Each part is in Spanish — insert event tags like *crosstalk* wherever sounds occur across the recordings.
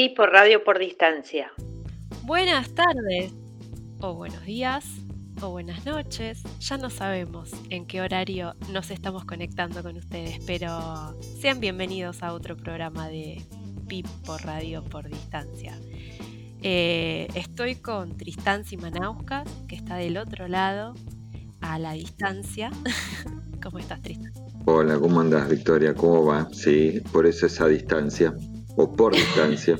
Y por radio por distancia. Buenas tardes, o buenos días, o buenas noches. Ya no sabemos en qué horario nos estamos conectando con ustedes, pero sean bienvenidos a otro programa de PIP por radio por distancia. Eh, estoy con Tristán Simanauskas, que está del otro lado, a la distancia. *laughs* ¿Cómo estás, Tristán? Hola, ¿cómo andás, Victoria? ¿Cómo va? Sí, por eso esa distancia, o por distancia.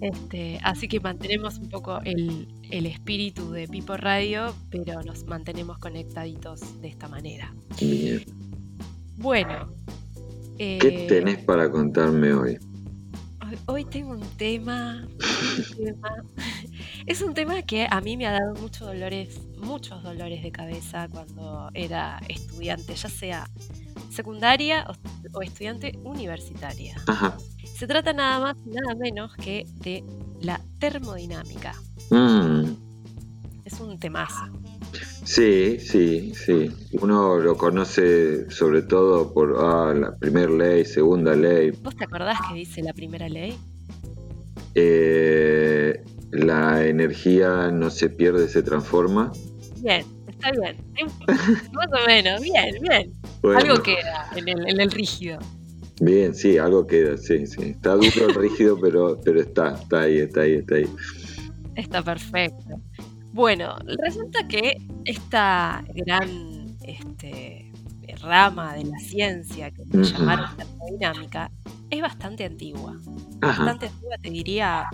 Este, así que mantenemos un poco el, espíritu de Pipo Radio, pero nos mantenemos conectaditos de esta manera. Bien. Bueno. ¿Qué eh, tenés para contarme hoy? Hoy tengo un *laughs* tema, Es un tema que a mí me ha dado muchos dolores, muchos dolores de cabeza cuando era estudiante, ya sea secundaria o, estudiante universitaria. Se trata nada más y nada menos que de la termodinámica. Mm. Es un temazo. Sí, sí, sí. Uno lo conoce sobre todo por ah, la primera ley, segunda ley. ¿Vos te acordás que dice la primera ley? Eh, la energía no se pierde, se transforma. Bien, está bien. *laughs* Más o menos, bien, bien. Algo queda en el, rígido. Bien, sí, algo queda, sí, sí. Está duro, *laughs* rígido, pero, pero está, está ahí, está ahí, está ahí. Está perfecto. Bueno, resulta que esta gran este, rama de la ciencia que llamaron termodinámica es bastante antigua. Bastante antigua, te diría.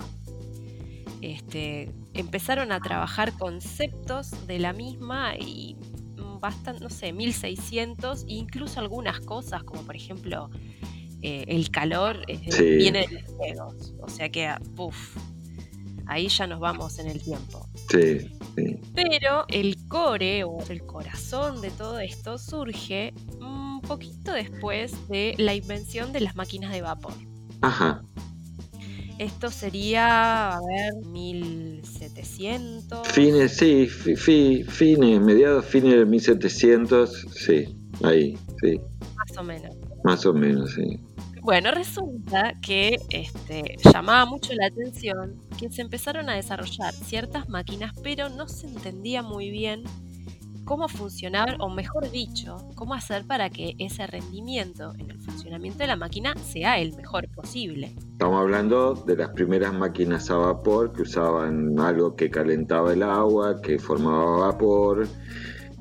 Este, empezaron a trabajar conceptos de la misma y bastante, no sé, 1600, incluso algunas cosas, como por ejemplo eh, el calor viene de los juegos. O sea que, puff, ahí ya nos vamos en el tiempo. Sí, Pero el core o el corazón de todo esto surge un poquito después de la invención de las máquinas de vapor. Ajá. Esto sería, a ver, 1700. Fines, sí, fines, mediados, fines de 1700, sí, ahí, sí. Más o menos. Más o menos, sí. Bueno, resulta que este, llamaba mucho la atención que se empezaron a desarrollar ciertas máquinas, pero no se entendía muy bien cómo funcionar, o mejor dicho, cómo hacer para que ese rendimiento en el funcionamiento de la máquina sea el mejor posible. Estamos hablando de las primeras máquinas a vapor que usaban algo que calentaba el agua, que formaba vapor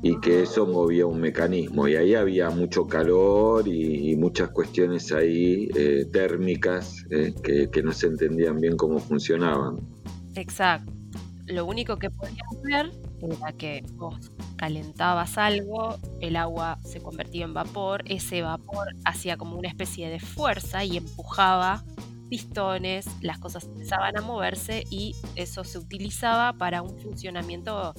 y que eso movía un mecanismo. Y ahí había mucho calor y, muchas cuestiones ahí eh, térmicas eh, que, que no se entendían bien cómo funcionaban. Exacto. Lo único que podíamos ver era que vos calentabas algo, el agua se convertía en vapor, ese vapor hacía como una especie de fuerza y empujaba pistones, las cosas empezaban a moverse y eso se utilizaba para un funcionamiento,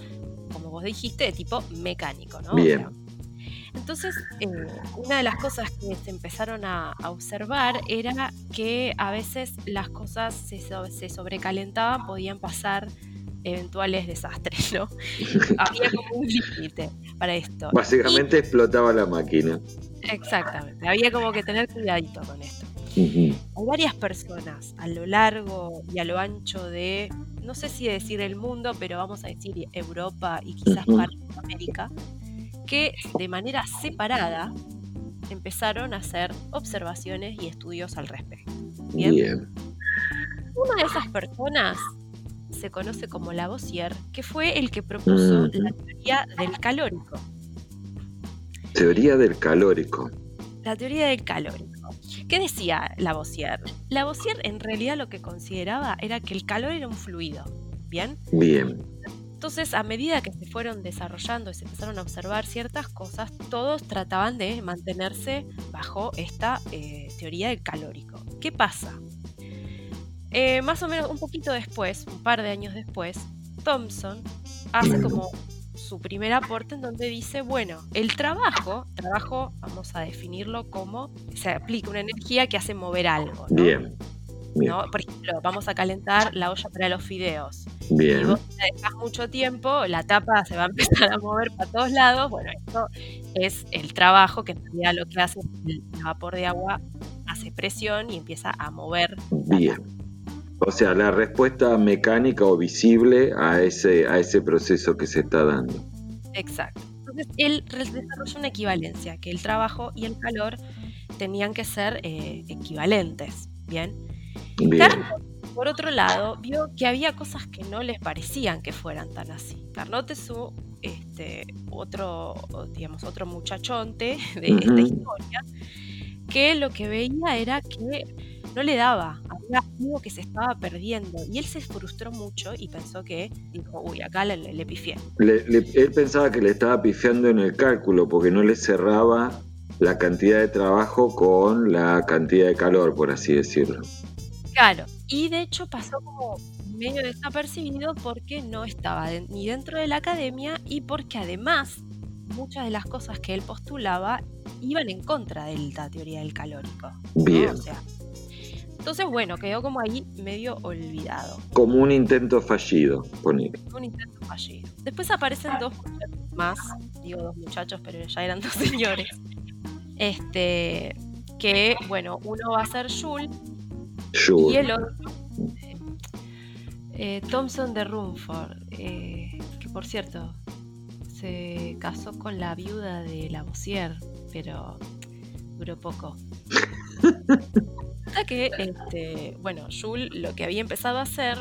como vos dijiste, de tipo mecánico, ¿no? Bien. entonces, eh, una de las cosas que se empezaron a, observar era que a veces las cosas se, se sobrecalentaban, podían pasar eventuales desastres, ¿no? *laughs* Había como un límite para esto. Básicamente explotaba la máquina. Exactamente, había como que tener cuidadito con esto. Hay varias personas a lo largo y a lo ancho de, no sé si decir el mundo, pero vamos a decir Europa y quizás parte de América, que de manera separada empezaron a hacer observaciones y estudios al respecto. Bien. Una de esas personas se conoce como Lavoisier, que fue el que propuso la teoría del calórico. Teoría del calórico. La teoría del calórico. ¿Qué decía Lavoisier? Lavoisier en realidad lo que consideraba era que el calor era un fluido. ¿Bien? Bien. Entonces, a medida que se fueron desarrollando y se empezaron a observar ciertas cosas, todos trataban de mantenerse bajo esta eh, teoría del calórico. ¿Qué pasa? Eh, más o menos un poquito después, un par de años después, Thompson hace como su primer aporte en donde dice, bueno, el trabajo, trabajo vamos a definirlo como se aplica una energía que hace mover algo. Bien. Por ejemplo, vamos a calentar la olla para los fideos. Bien. Si vos te dejas mucho tiempo, la tapa se va a empezar a mover para todos lados. Bueno, esto es el trabajo que en realidad lo que hace el vapor de agua hace presión y empieza a mover. Bien. O sea, la respuesta mecánica o visible a ese, a ese proceso que se está dando. Exacto. Entonces, él desarrolla una equivalencia, que el trabajo y el calor tenían que ser eh, equivalentes. Bien. Bien. por otro lado, vio que había cosas que no les parecían que fueran tan así. Carnot es su este, otro, digamos, otro muchachonte de esta historia, que lo que veía era que no le daba, había algo que se estaba perdiendo. Y él se frustró mucho y pensó que, dijo, uy, acá le, le, pifié. él pensaba que le estaba pifiando en el cálculo porque no le cerraba la cantidad de trabajo con la cantidad de calor, por así decirlo. Claro, y de hecho pasó como medio desapercibido porque no estaba ni dentro de la academia y porque además muchas de las cosas que él postulaba iban en contra de la teoría del calórico. Bien. Entonces, bueno, quedó como ahí medio olvidado. Como un intento fallido, poner. Un intento fallido. Después aparecen dos muchachos más, digo dos muchachos, pero ya eran dos *laughs* señores. Este, que, bueno, uno va a ser Jules, Jules. y el otro eh, Thompson de Rumford, eh, que por cierto se casó con la viuda de Lavoisier, pero duró poco. *laughs* Que, este, bueno, Jules lo que había empezado a hacer,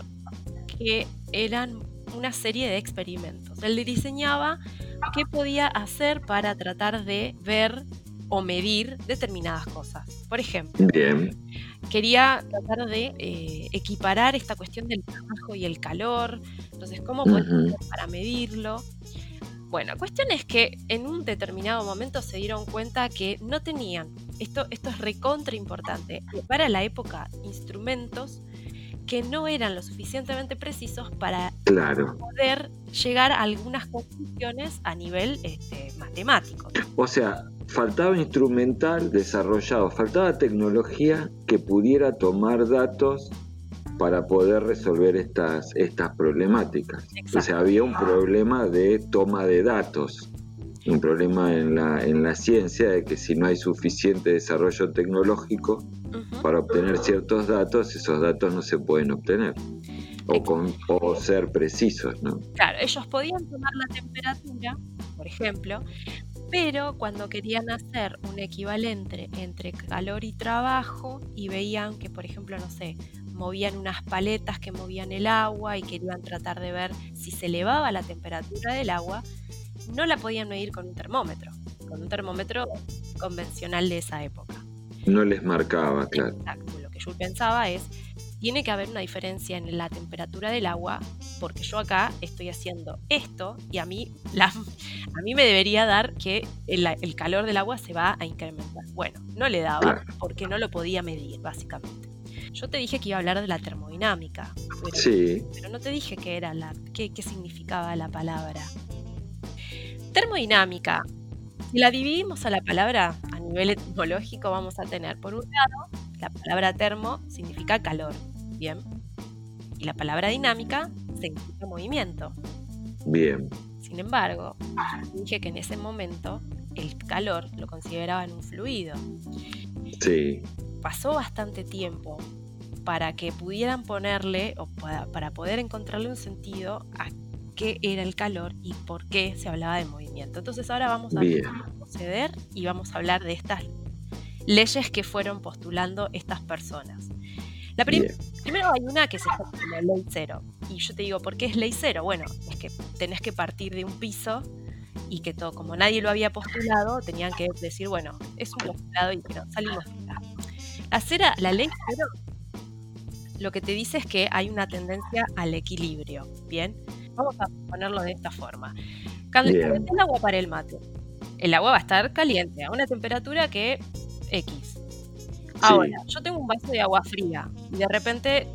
que eran una serie de experimentos. Él le diseñaba qué podía hacer para tratar de ver o medir determinadas cosas. Por ejemplo, quería tratar de eh, equiparar esta cuestión del trabajo y el calor. Entonces, ¿cómo uh para medirlo? Bueno, cuestión es que en un determinado momento se dieron cuenta que no tenían, esto, esto es recontra importante, para la época instrumentos que no eran lo suficientemente precisos para poder llegar a algunas conclusiones a nivel este, matemático. O sea, faltaba instrumental desarrollado, faltaba tecnología que pudiera tomar datos para poder resolver estas, estas problemáticas. O sea, había un problema de toma de datos, un problema en la, en la ciencia de que si no hay suficiente desarrollo tecnológico para obtener ciertos datos, esos datos no se pueden obtener. O, con, o ser precisos, ¿no? Claro, ellos podían tomar la temperatura, por ejemplo, pero cuando querían hacer un equivalente entre calor y trabajo y veían que, por ejemplo, no sé, movían unas paletas que movían el agua y querían tratar de ver si se elevaba la temperatura del agua, no la podían medir con un termómetro, con un termómetro convencional de esa época. No les marcaba, claro. Exacto. Lo que yo pensaba es, tiene que haber una diferencia en la temperatura del agua, porque yo acá estoy haciendo esto y a mí, la, a mí me debería dar que el, calor del agua se va a incrementar. Bueno, no le daba porque no lo podía medir, básicamente. Yo te dije que iba a hablar de la termodinámica, pero, sí. pero no te dije qué era la, qué, qué significaba la palabra. Termodinámica. Si la dividimos a la palabra a nivel etimológico, vamos a tener por un lado la palabra termo significa calor, ¿bien? Y la palabra dinámica significa movimiento. Bien. Sin embargo, dije que en ese momento el calor lo consideraban un fluido. Sí. Pasó bastante tiempo para que pudieran ponerle o para, poder encontrarle un sentido a qué era el calor y por qué se hablaba de movimiento. Entonces ahora vamos a proceder y vamos a hablar de estas leyes que fueron postulando estas personas. La primero hay una que se llama ley cero. Y yo te digo, ¿por qué es ley cero? Bueno, es que tenés que partir de un piso y que todo, como nadie lo había postulado, tenían que decir, bueno, es un postulado y pero salimos La, cera, la ley cero lo que te dice es que hay una tendencia al equilibrio. Bien, vamos a ponerlo de esta forma. Caliente el agua para el mate. El agua va a estar caliente a una temperatura que X. Ahora, yo tengo un vaso de agua fría y de repente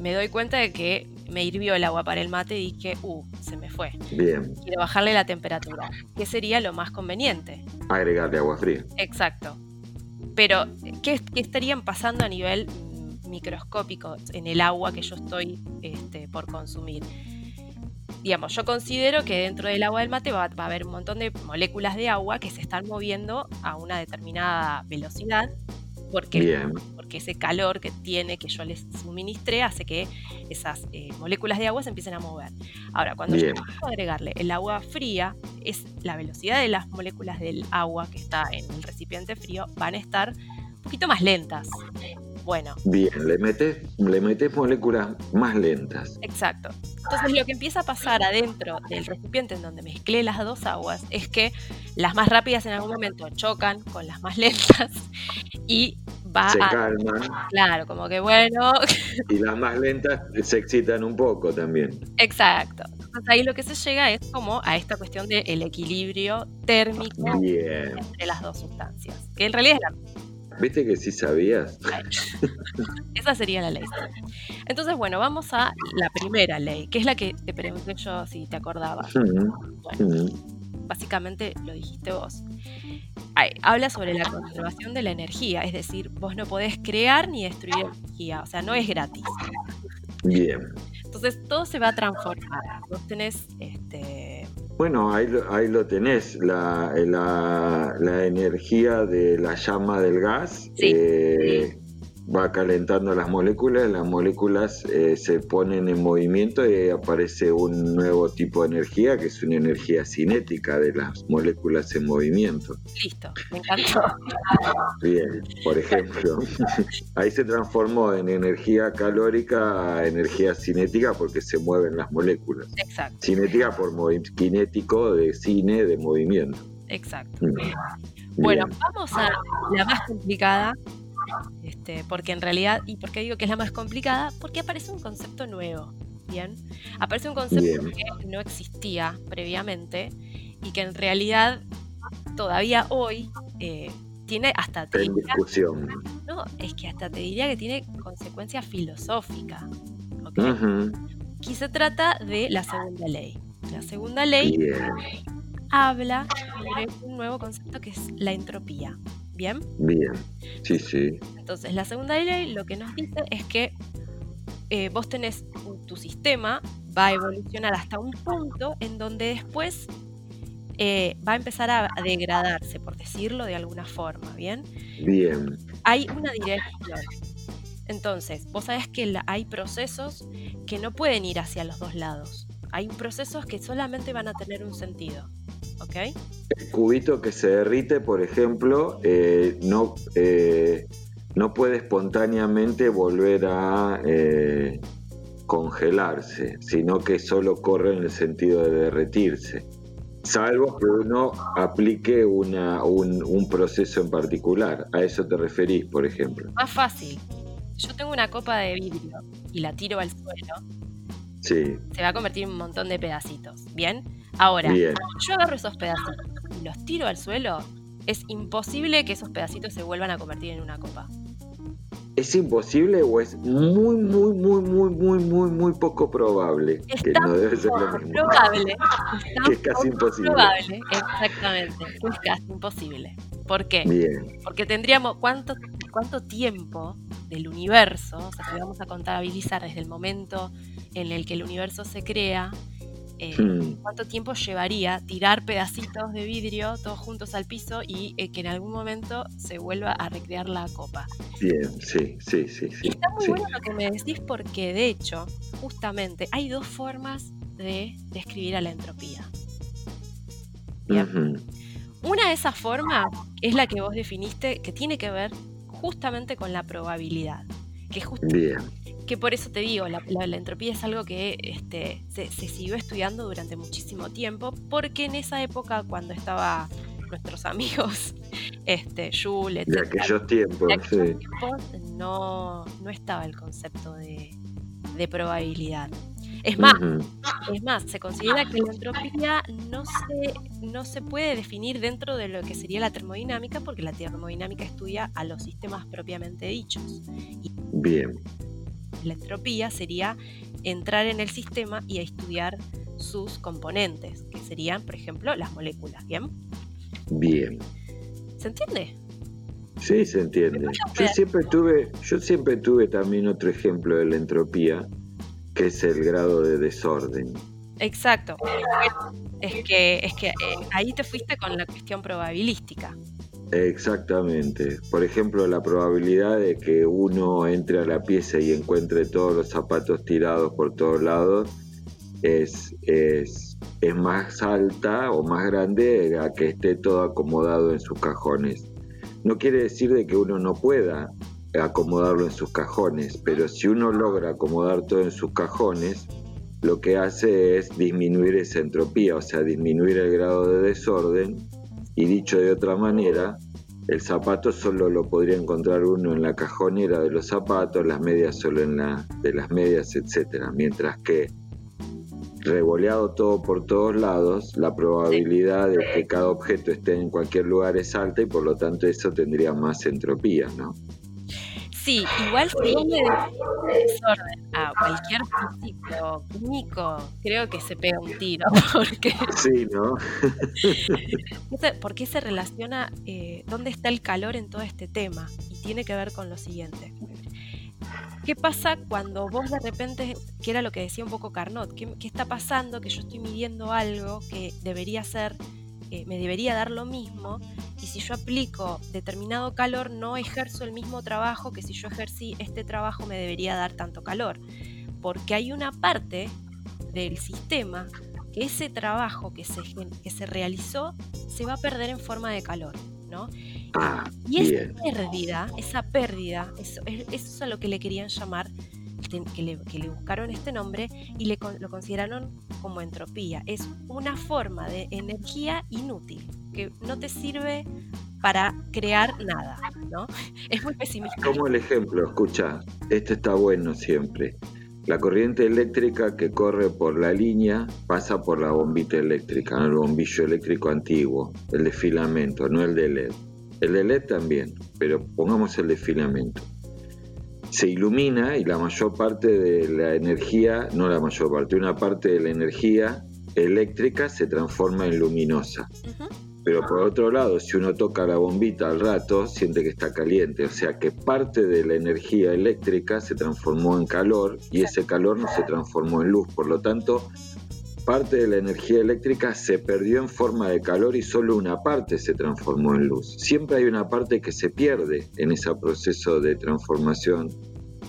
me doy cuenta de que me hirvió el agua para el mate y dije, uh, se me fue. Bien. Quiero bajarle la temperatura. ¿Qué sería lo más conveniente? Agregarle agua fría. Exacto. Pero, ¿qué, estarían pasando a nivel microscópico en el agua que yo estoy este, por consumir? Digamos, yo considero que dentro del agua del mate va, a haber un montón de moléculas de agua que se están moviendo a una determinada velocidad porque, porque ese calor que tiene, que yo les suministré, hace que esas eh, moléculas de agua se empiecen a mover. Ahora, cuando yo a agregarle el agua fría, es la velocidad de las moléculas del agua que está en el recipiente frío van a estar un poquito más lentas. Bueno. Bien, le metes, le metes moléculas más lentas. Exacto. Entonces lo que empieza a pasar adentro del recipiente en donde mezclé las dos aguas es que las más rápidas en algún momento chocan con las más lentas *laughs* y va se a... calman. Claro, como que bueno. *laughs* Y las más lentas se excitan un poco también. Exacto. Entonces ahí lo que se llega es como a esta cuestión del equilibrio térmico entre las dos sustancias, que en realidad es la ¿Viste que sí sabías? *laughs* Esa sería la ley. Entonces, bueno, vamos a la primera ley, que es la que te pregunté yo si te acordabas. Bueno, básicamente lo dijiste vos. habla sobre la conservación de la energía, es decir, vos no podés crear ni destruir energía, o sea, no es gratis. Bien. Entonces todo se va a transformar. Vos tenés este, bueno, ahí, ahí lo tenés, la, la, la, energía de la llama del gas. Sí. Eh, va calentando las moléculas, las moléculas eh, se ponen en movimiento y aparece un nuevo tipo de energía que es una energía cinética de las moléculas en movimiento. Listo, me encantó. Bien, por ejemplo, *laughs* ahí se transformó en energía calórica a energía cinética porque se mueven las moléculas. Exacto. Cinética por kinético de cine de movimiento. Exacto. Mm. Bueno, vamos a la más complicada, este, porque en realidad, ¿y por qué digo que es la más complicada? Porque aparece un concepto nuevo, ¿bien? Aparece un concepto que no existía previamente y que en realidad todavía hoy eh, tiene hasta... Te discusión. No, es que hasta te diría que tiene consecuencia filosófica. Aquí se trata de la segunda ley. La segunda ley habla sobre un nuevo concepto que es la entropía. ¿Bien? Bien, sí, sí. Entonces, la segunda ley lo que nos dice es que eh, vos tenés tu sistema, va a evolucionar hasta un punto en donde después eh, va a empezar a, degradarse, por decirlo de alguna forma, ¿bien? Bien. Hay una dirección. Entonces, vos sabés que hay procesos que no pueden ir hacia los dos lados. Hay procesos que solamente van a tener un sentido. El cubito que se derrite, por ejemplo, eh, no, eh, no puede espontáneamente volver a eh, congelarse, sino que solo corre en el sentido de derretirse. Salvo que uno aplique una, un, un proceso en particular. A eso te referís, por ejemplo. Más fácil. Yo tengo una copa de vidrio y la tiro al suelo. Sí. Se va a convertir en un montón de pedacitos. ¿Bien? Ahora, yo agarro esos pedacitos y los tiro al suelo, es imposible que esos pedacitos se vuelvan a convertir en una copa. ¿Es imposible o es muy, muy, muy, muy, muy, muy, muy poco probable? que no debe ser lo mismo. Probable. *laughs* que es casi imposible. Probable, exactamente. Es casi imposible. ¿Por qué? Bien. Porque tendríamos cuánto, cuánto tiempo del universo, o sea, si vamos a contabilizar desde el momento en el que el universo se crea, eh, hmm. cuánto tiempo llevaría tirar pedacitos de vidrio todos juntos al piso y eh, que en algún momento se vuelva a recrear la copa. Bien, sí, sí, sí. sí está muy bueno lo que me decís porque de hecho, justamente, hay dos formas de describir a la entropía. Una de esas formas es la que vos definiste que tiene que ver justamente con la probabilidad. Que Bien que por eso te digo, la, entropía es algo que este, se, siguió estudiando durante muchísimo tiempo, porque en esa época, cuando estaba nuestros amigos, *laughs* este, Jules, de aquellos tiempos, no, no estaba el concepto de, probabilidad. Es más, es más, se considera que la entropía no se, no se puede definir dentro de lo que sería la termodinámica, porque la termodinámica estudia a los sistemas propiamente dichos. Bien la entropía sería entrar en el sistema y estudiar sus componentes, que serían, por ejemplo, las moléculas, ¿bien? Bien. ¿Se entiende? Sí, se entiende. Yo siempre tuve, yo siempre tuve también otro ejemplo de la entropía, que es el grado de desorden. Exacto. Es que, es que eh, ahí te fuiste con la cuestión probabilística. Exactamente. Por ejemplo, la probabilidad de que uno entre a la pieza y encuentre todos los zapatos tirados por todos lados es, es, es más alta o más grande a que esté todo acomodado en sus cajones. No quiere decir de que uno no pueda acomodarlo en sus cajones, pero si uno logra acomodar todo en sus cajones, lo que hace es disminuir esa entropía, o sea, disminuir el grado de desorden y dicho de otra manera, el zapato solo lo podría encontrar uno en la cajonera de los zapatos, las medias solo en la de las medias, etcétera, mientras que revoleado todo por todos lados, la probabilidad de que cada objeto esté en cualquier lugar es alta y por lo tanto eso tendría más entropía, ¿no? Sí, igual si desorden a cualquier físico químico, creo que se pega un tiro. *laughs* Porque, Sí, ¿no? *laughs* ¿Por qué se relaciona eh, dónde está el calor en todo este tema? Y tiene que ver con lo siguiente. ¿Qué pasa cuando vos de repente, que era lo que decía un poco Carnot, ¿qué, qué está pasando? Que yo estoy midiendo algo que debería ser, eh, me debería dar lo mismo, y si yo aplico determinado calor, no ejerzo el mismo trabajo que si yo ejercí este trabajo me debería dar tanto calor. Porque hay una parte del sistema que ese trabajo que se, que se realizó se va a perder en forma de calor, ¿no? Ah, Y esa bien. pérdida, esa pérdida, eso, es- eso es a lo que le querían llamar, que le, buscaron este nombre y le, lo consideraron como entropía. Es una forma de energía inútil, que no te sirve para crear nada, ¿no? *laughs* Es muy pesimista. Como el ejemplo, escucha, este está bueno siempre. La corriente eléctrica que corre por la línea pasa por la bombita eléctrica, el bombillo eléctrico antiguo, el de filamento, no el de LED. El de LED también, pero pongamos el de filamento. Se ilumina y la mayor parte de la energía, no la mayor parte, una parte de la energía eléctrica se transforma en luminosa. Pero por otro lado, si uno toca la bombita al rato, siente que está caliente. O sea que parte de la energía eléctrica se transformó en calor y ese calor no se transformó en luz. Por lo tanto, parte de la energía eléctrica se perdió en forma de calor y solo una parte se transformó en luz. Siempre hay una parte que se pierde en ese proceso de transformación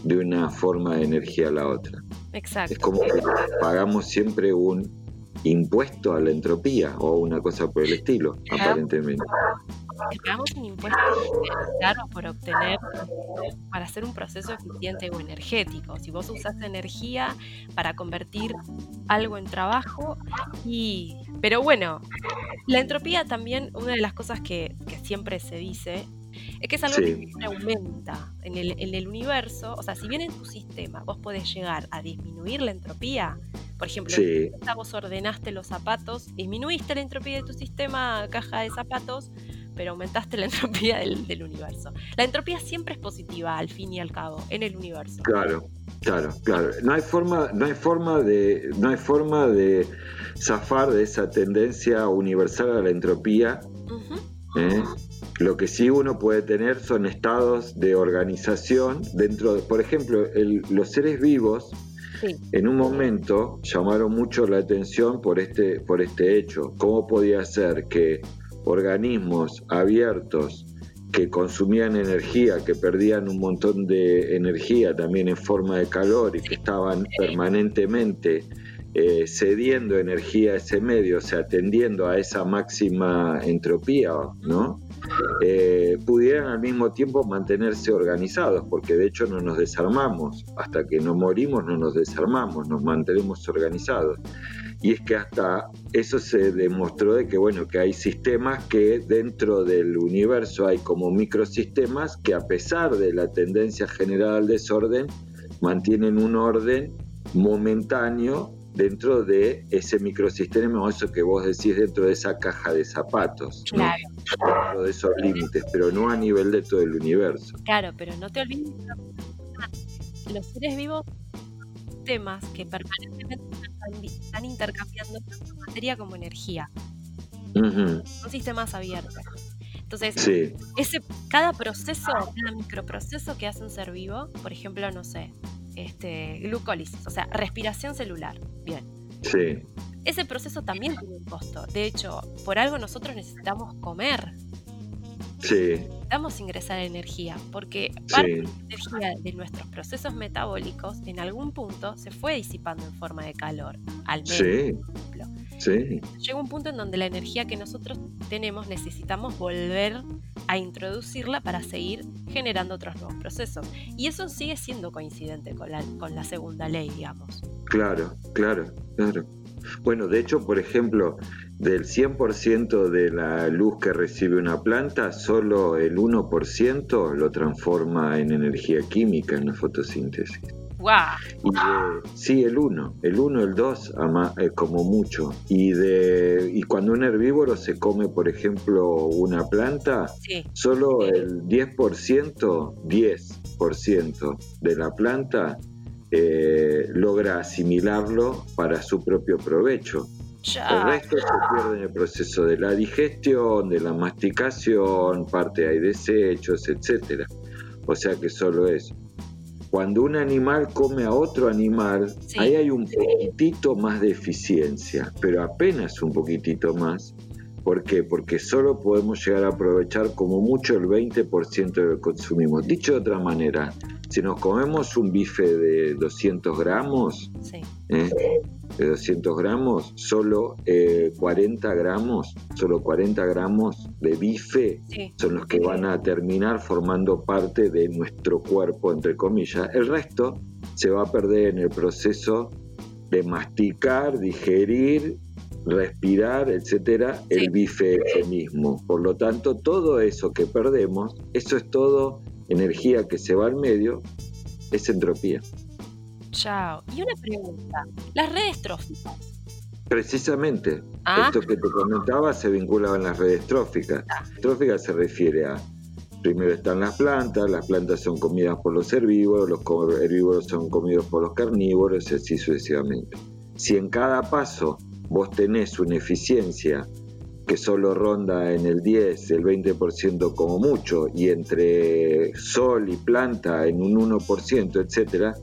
de una forma de energía a la otra. Es Exacto. como que pagamos siempre un impuesto a la entropía o una cosa por el estilo, aparentemente. Pagamos un impuesto claro por obtener, para hacer un proceso eficiente o energético. Si vos usás energía para convertir algo en trabajo, y pero bueno, la entropía también, una de las cosas que, que siempre se dice, es que es algo que Sí, siempre aumenta en el, en el universo. O sea, si bien en tu sistema vos podés llegar a disminuir la entropía, por ejemplo, sí, vos ordenaste los zapatos, disminuiste la entropía de tu sistema caja de zapatos, pero aumentaste la *laughs* entropía del, del universo. La entropía siempre es positiva, al fin y al cabo, en el universo. claro, claro, claro. No hay forma, no hay forma de, no hay forma de zafar de esa tendencia universal a la entropía. ¿eh? Lo que sí uno puede tener son estados de organización dentro de, por ejemplo, el- los seres vivos Sí, en un momento llamaron mucho la atención por este, por este hecho. ¿Cómo podía ser que organismos abiertos que consumían energía, que perdían un montón de energía también en forma de calor y que estaban permanentemente eh, cediendo energía a ese medio, o sea, tendiendo a esa máxima entropía, ¿no? Eh, pudieran al mismo tiempo mantenerse organizados, porque de hecho no nos desarmamos, hasta que no morimos no nos desarmamos, nos mantenemos organizados. Y es que hasta eso se demostró de que bueno, que hay sistemas que dentro del universo hay como microsistemas que a pesar de la tendencia general al desorden, mantienen un orden momentáneo dentro de ese microsistema o eso que vos decís dentro de esa caja de zapatos, ¿no? claro, dentro de esos límites, pero no a nivel de todo el universo. claro, pero no te olvides. Los seres vivos son sistemas que permanentemente están, intercambiando tanto materia como energía. Ujú, Son sistemas abiertos. Entonces, Sí, ese, cada proceso, cada microproceso que hace un ser vivo, por ejemplo, no sé, este, glucólisis, o sea, respiración celular. Bien. sí, Ese proceso también tiene un costo. De hecho, por algo nosotros necesitamos comer. necesitamos ingresar energía, porque parte de la energía de nuestros procesos metabólicos en algún punto se fue disipando en forma de calor, al menos, por Llega un punto en donde la energía que nosotros tenemos necesitamos volver a introducirla para seguir generando otros nuevos procesos. Y eso sigue siendo coincidente con la, con la segunda ley, digamos. Claro, claro, claro. Bueno, de hecho, por ejemplo, del 100% de la luz que recibe una planta, solo el 1% lo transforma en energía química en la fotosíntesis. Wow. sí, el 1, el 1, el 2, eh, como mucho. Y, de, y cuando un herbívoro se come, por ejemplo, una planta, solo el 10%, 10% de la planta eh, logra asimilarlo para su propio provecho. El resto se pierde en el proceso de la digestión, de la masticación, parte hay desechos, etcétera. O sea que solo eso. Cuando un animal come a otro animal, ahí hay un poquitito más de eficiencia, pero apenas un poquitito más. ¿Por qué? Porque solo podemos llegar a aprovechar como mucho el 20% de lo que consumimos. Dicho de otra manera, si nos comemos un bife de 200 gramos, ¿eh? de 200 gramos, solo 40 eh, gramos, solo 40 gramos de bife son los que van a terminar formando parte de nuestro cuerpo, entre comillas. El resto se va a perder en el proceso de masticar, digerir, respirar, etcétera, el bife mismo. Por lo tanto, todo eso que perdemos, eso es todo energía que se va al medio, es entropía. Chao. Y una pregunta. Las redes tróficas. Precisamente. Ah. Esto que te comentaba se vinculaba en las redes tróficas. Ah. Trófica se refiere a, primero están las plantas, las plantas son comidas por los herbívoros, los herbívoros son comidos por los carnívoros, y así sucesivamente. Si en cada paso vos tenés una eficiencia que solo ronda en el 10, el 20% como mucho, y entre sol y planta en un 1%, etcétera,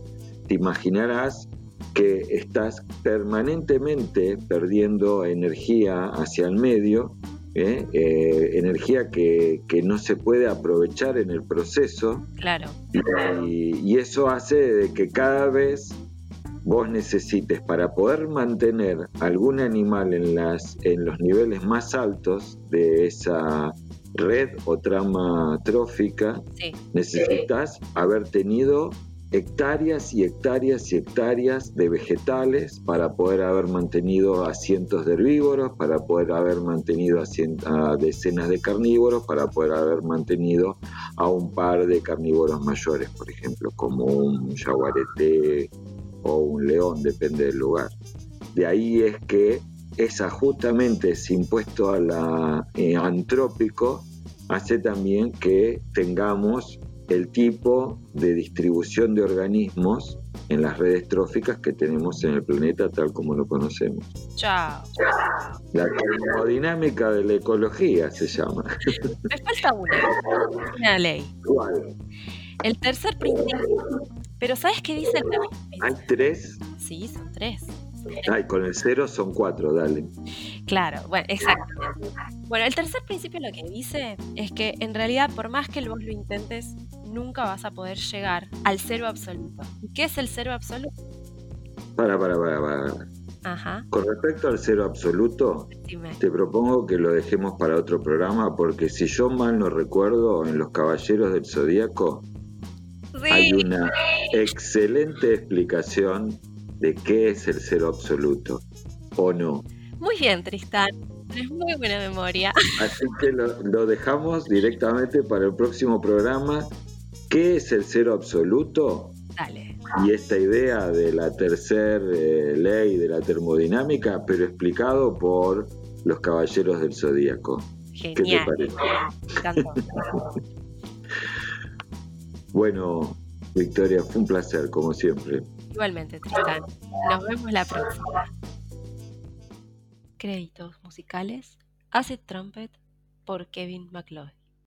te imaginarás que estás permanentemente perdiendo energía hacia el medio, ¿eh? Eh, energía que, no se puede aprovechar en el proceso. Claro. Y, y, eso hace de que cada vez vos necesites para poder mantener algún animal en, las, en los niveles más altos de esa red o trama trófica, necesitas haber tenido hectáreas y hectáreas y hectáreas de vegetales para poder haber mantenido a cientos de herbívoros, para poder haber mantenido a, decenas de carnívoros, para poder haber mantenido a un par de carnívoros mayores, por ejemplo, como un jaguarete o un león, depende del lugar. De ahí es que esa justamente ese impuesto a la eh, antrópico hace también que tengamos el tipo de distribución de organismos en las redes tróficas que tenemos en el planeta tal como lo conocemos. Chao. La termodinámica de la ecología se llama. Me falta una, una ley. ¿Cuál? El tercer principio. Pero ¿sabes qué dice el? ¿Hay tres? Sí, son tres. Ay, con el cero son cuatro, dale. Claro, bueno, exactamente. Bueno, el tercer principio lo que dice es que en realidad por más que vos lo intentes, nunca vas a poder llegar al cero absoluto. ¿Y qué es el cero absoluto? Para, para, para, para. Ajá. Con respecto al cero absoluto, te propongo que lo dejemos para otro programa porque si yo mal no recuerdo, en Los Caballeros del Zodíaco hay una excelente explicación de qué es el cero absoluto, ¿o no? Muy bien, Tristán. Tienes muy buena memoria. Así que lo, dejamos directamente para el próximo programa. ¿Qué es el cero absoluto? Dale. Y esta idea de la tercera eh, ley de la termodinámica, pero explicado por los caballeros del zodíaco. ¿Qué te parece? *laughs* bueno, Victoria, fue un placer, como siempre. Igualmente, Tristán. Nos vemos la próxima. Créditos musicales: Acid Trumpet por Kevin MacLeod.